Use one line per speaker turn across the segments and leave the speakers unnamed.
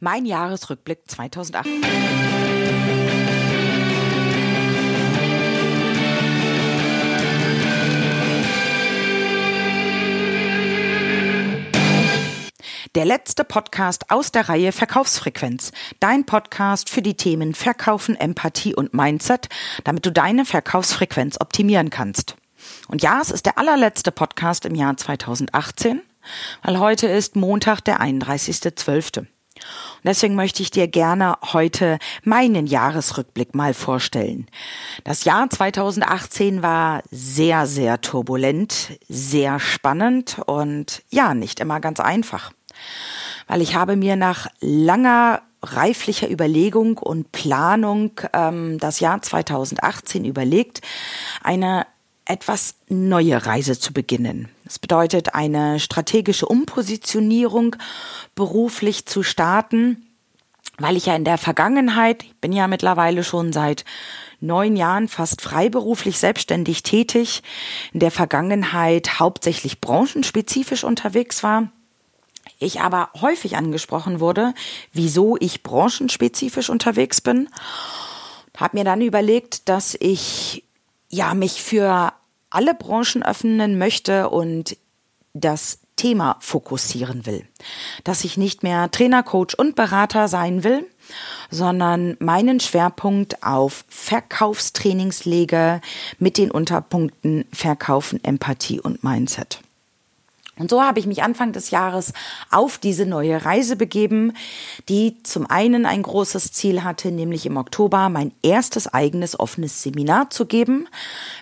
Mein Jahresrückblick 2008. Der letzte Podcast aus der Reihe Verkaufsfrequenz. Dein Podcast für die Themen Verkaufen, Empathie und Mindset, damit du deine Verkaufsfrequenz optimieren kannst. Und ja, es ist der allerletzte Podcast im Jahr 2018, weil heute ist Montag, der 31.12. Und deswegen möchte ich dir gerne heute meinen Jahresrückblick mal vorstellen. Das Jahr 2018 war sehr, sehr turbulent, sehr spannend und ja, nicht immer ganz einfach. Weil ich habe mir nach langer reiflicher Überlegung und Planung ähm, das Jahr 2018 überlegt, eine etwas neue Reise zu beginnen. Das bedeutet, eine strategische Umpositionierung beruflich zu starten, weil ich ja in der Vergangenheit, ich bin ja mittlerweile schon seit neun Jahren fast freiberuflich selbstständig tätig, in der Vergangenheit hauptsächlich branchenspezifisch unterwegs war. Ich aber häufig angesprochen wurde, wieso ich branchenspezifisch unterwegs bin, habe mir dann überlegt, dass ich ja mich für alle Branchen öffnen möchte und das Thema fokussieren will. Dass ich nicht mehr Trainer, Coach und Berater sein will, sondern meinen Schwerpunkt auf Verkaufstrainings lege mit den Unterpunkten Verkaufen, Empathie und Mindset. Und so habe ich mich Anfang des Jahres auf diese neue Reise begeben, die zum einen ein großes Ziel hatte, nämlich im Oktober mein erstes eigenes offenes Seminar zu geben,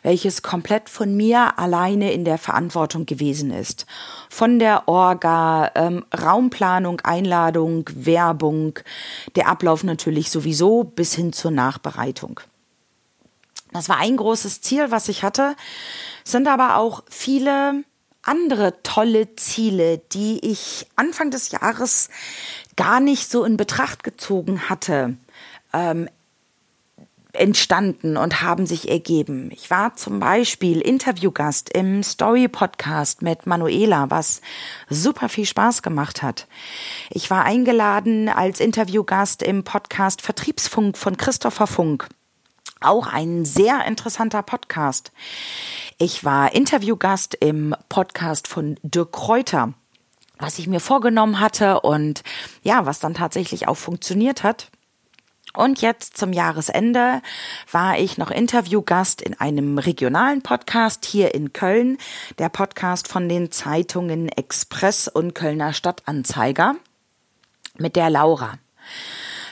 welches komplett von mir alleine in der Verantwortung gewesen ist. Von der Orga, ähm, Raumplanung, Einladung, Werbung, der Ablauf natürlich sowieso bis hin zur Nachbereitung. Das war ein großes Ziel, was ich hatte, sind aber auch viele andere tolle Ziele, die ich Anfang des Jahres gar nicht so in Betracht gezogen hatte, ähm, entstanden und haben sich ergeben. Ich war zum Beispiel Interviewgast im Story-Podcast mit Manuela, was super viel Spaß gemacht hat. Ich war eingeladen als Interviewgast im Podcast Vertriebsfunk von Christopher Funk. Auch ein sehr interessanter Podcast. Ich war Interviewgast im Podcast von Dirk Kräuter, was ich mir vorgenommen hatte und ja, was dann tatsächlich auch funktioniert hat. Und jetzt zum Jahresende war ich noch Interviewgast in einem regionalen Podcast hier in Köln, der Podcast von den Zeitungen Express und Kölner Stadtanzeiger mit der Laura.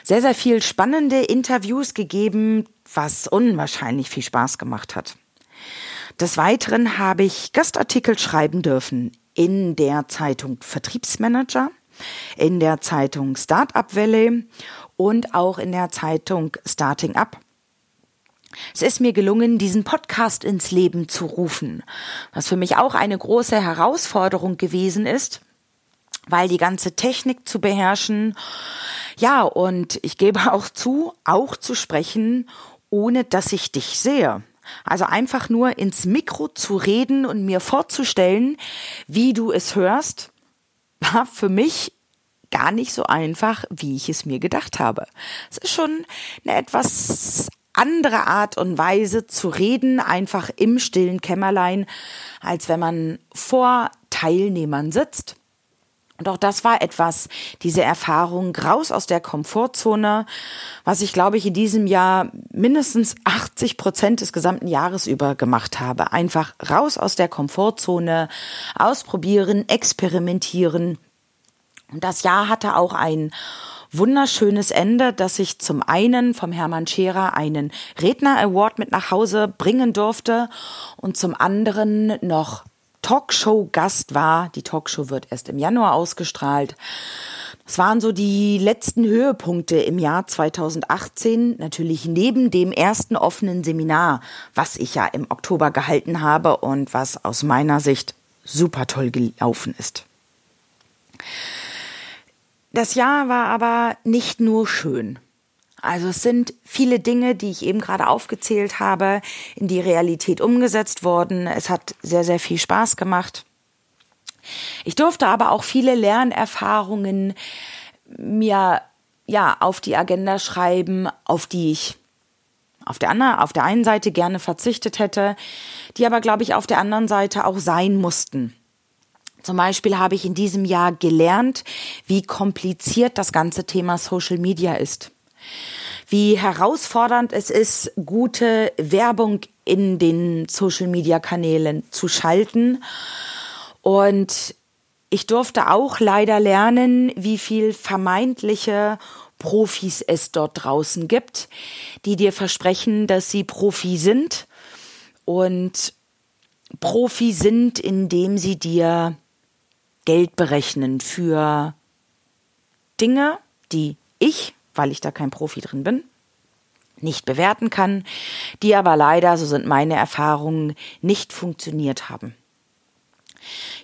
Sehr, sehr viel spannende Interviews gegeben, was unwahrscheinlich viel Spaß gemacht hat. Des Weiteren habe ich Gastartikel schreiben dürfen in der Zeitung Vertriebsmanager, in der Zeitung Startup Valley und auch in der Zeitung Starting Up. Es ist mir gelungen, diesen Podcast ins Leben zu rufen, was für mich auch eine große Herausforderung gewesen ist, weil die ganze Technik zu beherrschen, ja, und ich gebe auch zu, auch zu sprechen, ohne dass ich dich sehe. Also einfach nur ins Mikro zu reden und mir vorzustellen, wie du es hörst, war für mich gar nicht so einfach, wie ich es mir gedacht habe. Es ist schon eine etwas andere Art und Weise zu reden, einfach im stillen Kämmerlein, als wenn man vor Teilnehmern sitzt. Und auch das war etwas, diese Erfahrung raus aus der Komfortzone, was ich glaube ich in diesem Jahr mindestens 80 Prozent des gesamten Jahres über gemacht habe. Einfach raus aus der Komfortzone, ausprobieren, experimentieren. Und das Jahr hatte auch ein wunderschönes Ende, dass ich zum einen vom Hermann Scherer einen Redner Award mit nach Hause bringen durfte und zum anderen noch Talkshow-Gast war. Die Talkshow wird erst im Januar ausgestrahlt. Das waren so die letzten Höhepunkte im Jahr 2018, natürlich neben dem ersten offenen Seminar, was ich ja im Oktober gehalten habe und was aus meiner Sicht super toll gelaufen ist. Das Jahr war aber nicht nur schön. Also es sind viele Dinge, die ich eben gerade aufgezählt habe, in die Realität umgesetzt worden. Es hat sehr, sehr viel Spaß gemacht. Ich durfte aber auch viele Lernerfahrungen mir ja, auf die Agenda schreiben, auf die ich auf der, anderen, auf der einen Seite gerne verzichtet hätte, die aber, glaube ich, auf der anderen Seite auch sein mussten. Zum Beispiel habe ich in diesem Jahr gelernt, wie kompliziert das ganze Thema Social Media ist. Wie herausfordernd es ist, gute Werbung in den Social Media Kanälen zu schalten. Und ich durfte auch leider lernen, wie viel vermeintliche Profis es dort draußen gibt, die dir versprechen, dass sie Profi sind und Profi sind, indem sie dir Geld berechnen für Dinge, die ich, weil ich da kein Profi drin bin, nicht bewerten kann, die aber leider, so sind meine Erfahrungen, nicht funktioniert haben.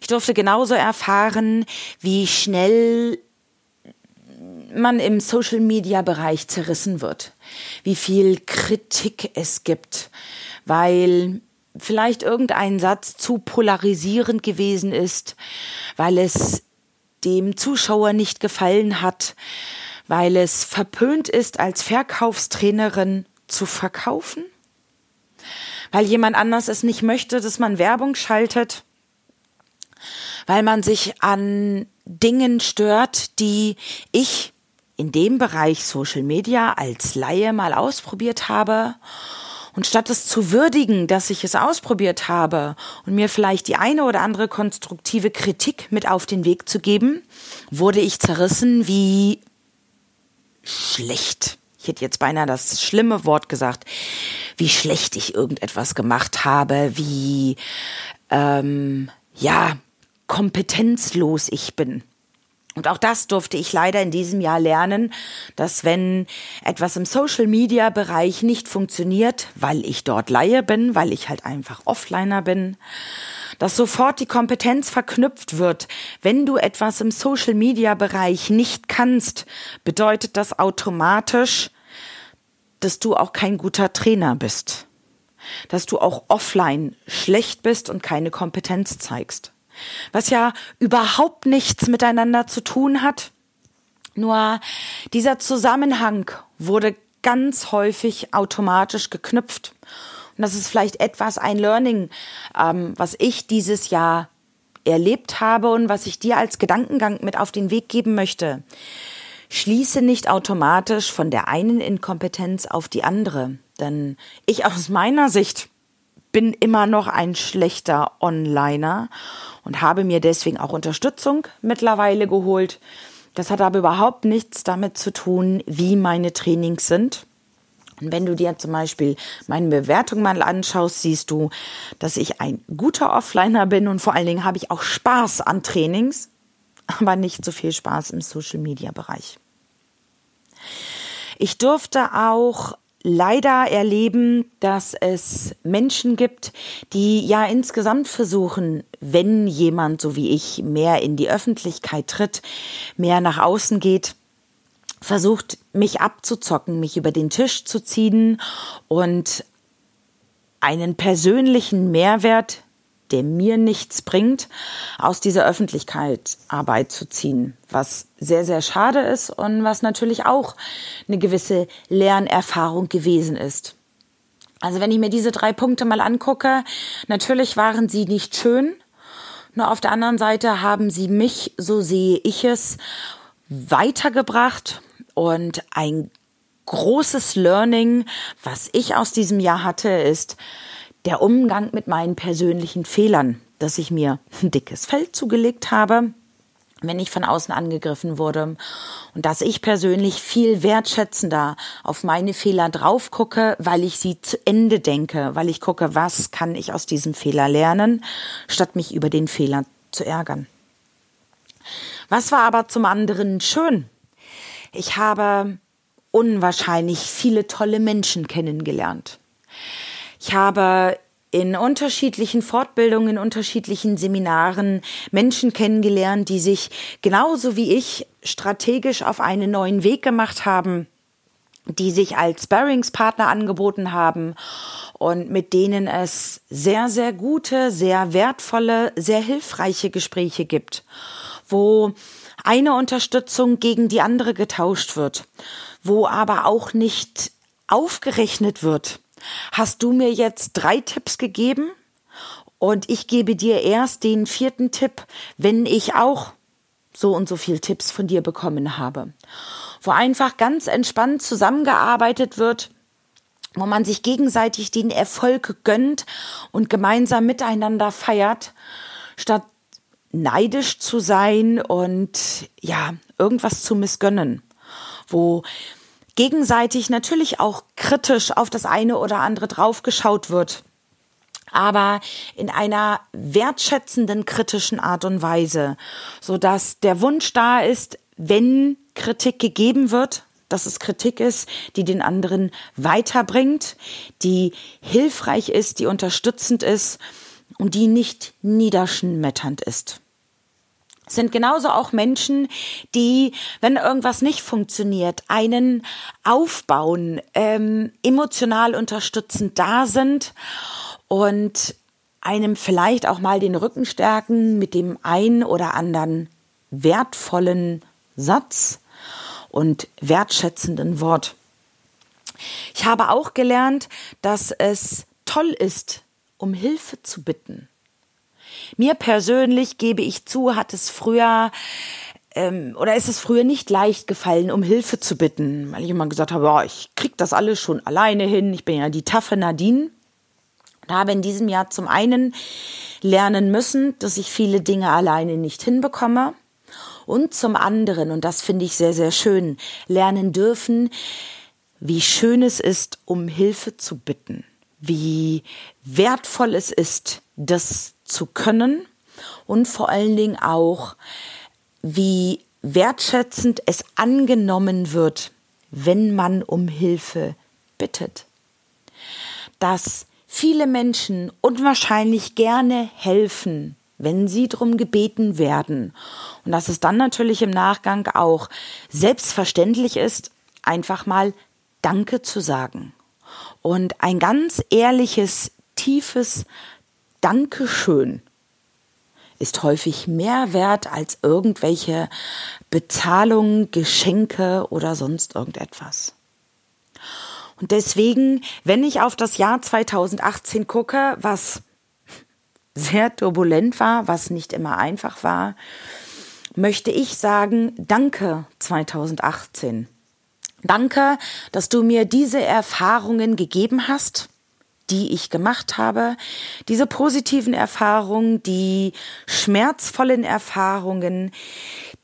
Ich durfte genauso erfahren, wie schnell man im Social-Media-Bereich zerrissen wird, wie viel Kritik es gibt, weil vielleicht irgendein Satz zu polarisierend gewesen ist, weil es dem Zuschauer nicht gefallen hat, weil es verpönt ist, als Verkaufstrainerin zu verkaufen, weil jemand anders es nicht möchte, dass man Werbung schaltet, weil man sich an Dingen stört, die ich in dem Bereich Social Media als Laie mal ausprobiert habe? Und statt es zu würdigen, dass ich es ausprobiert habe und mir vielleicht die eine oder andere konstruktive Kritik mit auf den Weg zu geben, wurde ich zerrissen wie schlecht. Ich hätte jetzt beinahe das schlimme Wort gesagt, wie schlecht ich irgendetwas gemacht habe, wie ähm, ja kompetenzlos ich bin. Und auch das durfte ich leider in diesem Jahr lernen, dass wenn etwas im Social-Media-Bereich nicht funktioniert, weil ich dort Laie bin, weil ich halt einfach Offliner bin, dass sofort die Kompetenz verknüpft wird. Wenn du etwas im Social-Media-Bereich nicht kannst, bedeutet das automatisch, dass du auch kein guter Trainer bist. Dass du auch offline schlecht bist und keine Kompetenz zeigst was ja überhaupt nichts miteinander zu tun hat. Nur dieser Zusammenhang wurde ganz häufig automatisch geknüpft. Und das ist vielleicht etwas ein Learning, ähm, was ich dieses Jahr erlebt habe und was ich dir als Gedankengang mit auf den Weg geben möchte. Schließe nicht automatisch von der einen Inkompetenz auf die andere. Denn ich aus meiner Sicht bin immer noch ein schlechter Onliner und habe mir deswegen auch Unterstützung mittlerweile geholt. Das hat aber überhaupt nichts damit zu tun, wie meine Trainings sind. Wenn du dir zum Beispiel meine Bewertung mal anschaust, siehst du, dass ich ein guter Offliner bin und vor allen Dingen habe ich auch Spaß an Trainings, aber nicht so viel Spaß im Social-Media-Bereich. Ich durfte auch leider erleben, dass es Menschen gibt, die ja insgesamt versuchen, wenn jemand so wie ich mehr in die Öffentlichkeit tritt, mehr nach außen geht, versucht, mich abzuzocken, mich über den Tisch zu ziehen und einen persönlichen Mehrwert der mir nichts bringt, aus dieser Öffentlichkeitsarbeit zu ziehen, was sehr, sehr schade ist und was natürlich auch eine gewisse Lernerfahrung gewesen ist. Also wenn ich mir diese drei Punkte mal angucke, natürlich waren sie nicht schön, nur auf der anderen Seite haben sie mich, so sehe ich es, weitergebracht und ein großes Learning, was ich aus diesem Jahr hatte, ist, der Umgang mit meinen persönlichen Fehlern, dass ich mir ein dickes Feld zugelegt habe, wenn ich von außen angegriffen wurde und dass ich persönlich viel wertschätzender auf meine Fehler drauf gucke, weil ich sie zu Ende denke, weil ich gucke, was kann ich aus diesem Fehler lernen, statt mich über den Fehler zu ärgern. Was war aber zum anderen schön? Ich habe unwahrscheinlich viele tolle Menschen kennengelernt. Ich habe in unterschiedlichen Fortbildungen, in unterschiedlichen Seminaren Menschen kennengelernt, die sich genauso wie ich strategisch auf einen neuen Weg gemacht haben, die sich als Sparringspartner angeboten haben und mit denen es sehr, sehr gute, sehr wertvolle, sehr hilfreiche Gespräche gibt, wo eine Unterstützung gegen die andere getauscht wird, wo aber auch nicht aufgerechnet wird. Hast du mir jetzt drei Tipps gegeben und ich gebe dir erst den vierten Tipp, wenn ich auch so und so viel Tipps von dir bekommen habe. Wo einfach ganz entspannt zusammengearbeitet wird, wo man sich gegenseitig den Erfolg gönnt und gemeinsam miteinander feiert, statt neidisch zu sein und ja, irgendwas zu missgönnen. Wo gegenseitig natürlich auch kritisch auf das eine oder andere draufgeschaut wird, aber in einer wertschätzenden kritischen Art und Weise, so dass der Wunsch da ist, wenn Kritik gegeben wird, dass es Kritik ist, die den anderen weiterbringt, die hilfreich ist, die unterstützend ist und die nicht niederschmetternd ist. Sind genauso auch Menschen, die, wenn irgendwas nicht funktioniert, einen aufbauen, ähm, emotional unterstützend da sind und einem vielleicht auch mal den Rücken stärken mit dem ein oder anderen wertvollen Satz und wertschätzenden Wort. Ich habe auch gelernt, dass es toll ist, um Hilfe zu bitten. Mir persönlich, gebe ich zu, hat es früher ähm, oder ist es früher nicht leicht gefallen, um Hilfe zu bitten, weil ich immer gesagt habe, oh, ich krieg das alles schon alleine hin, ich bin ja die taffe Nadine. Und habe in diesem Jahr zum einen lernen müssen, dass ich viele Dinge alleine nicht hinbekomme und zum anderen, und das finde ich sehr, sehr schön, lernen dürfen, wie schön es ist, um Hilfe zu bitten, wie wertvoll es ist, das zu können und vor allen Dingen auch, wie wertschätzend es angenommen wird, wenn man um Hilfe bittet. Dass viele Menschen unwahrscheinlich gerne helfen, wenn sie drum gebeten werden. Und dass es dann natürlich im Nachgang auch selbstverständlich ist, einfach mal Danke zu sagen. Und ein ganz ehrliches, tiefes Dankeschön ist häufig mehr wert als irgendwelche Bezahlungen, Geschenke oder sonst irgendetwas. Und deswegen, wenn ich auf das Jahr 2018 gucke, was sehr turbulent war, was nicht immer einfach war, möchte ich sagen, danke 2018. Danke, dass du mir diese Erfahrungen gegeben hast, die ich gemacht habe, diese positiven Erfahrungen, die schmerzvollen Erfahrungen,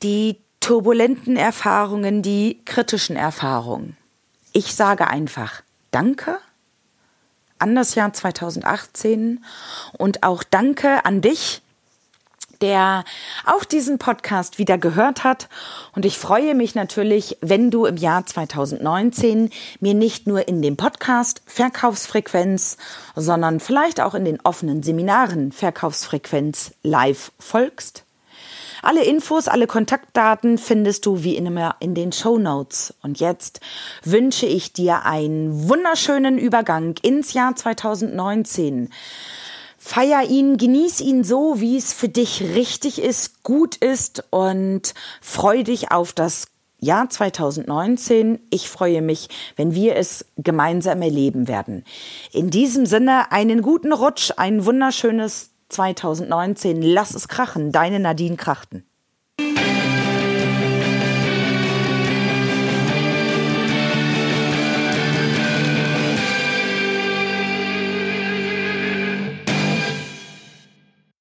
die turbulenten Erfahrungen, die kritischen Erfahrungen. Ich sage einfach Danke an das Jahr 2018 und auch danke an dich, der auch diesen Podcast wieder gehört hat. Und ich freue mich natürlich, wenn du im Jahr 2019 mir nicht nur in dem Podcast Verkaufsfrequenz, sondern vielleicht auch in den offenen Seminaren Verkaufsfrequenz live folgst. Alle Infos, alle Kontaktdaten findest du wie immer in den Show Notes. Und jetzt wünsche ich dir einen wunderschönen Übergang ins Jahr 2019. Feier ihn, genieß ihn so, wie es für dich richtig ist, gut ist und freu dich auf das Jahr 2019. Ich freue mich, wenn wir es gemeinsam erleben werden. In diesem Sinne einen guten Rutsch, ein wunderschönes 2019. Lass es krachen. Deine Nadine Krachten.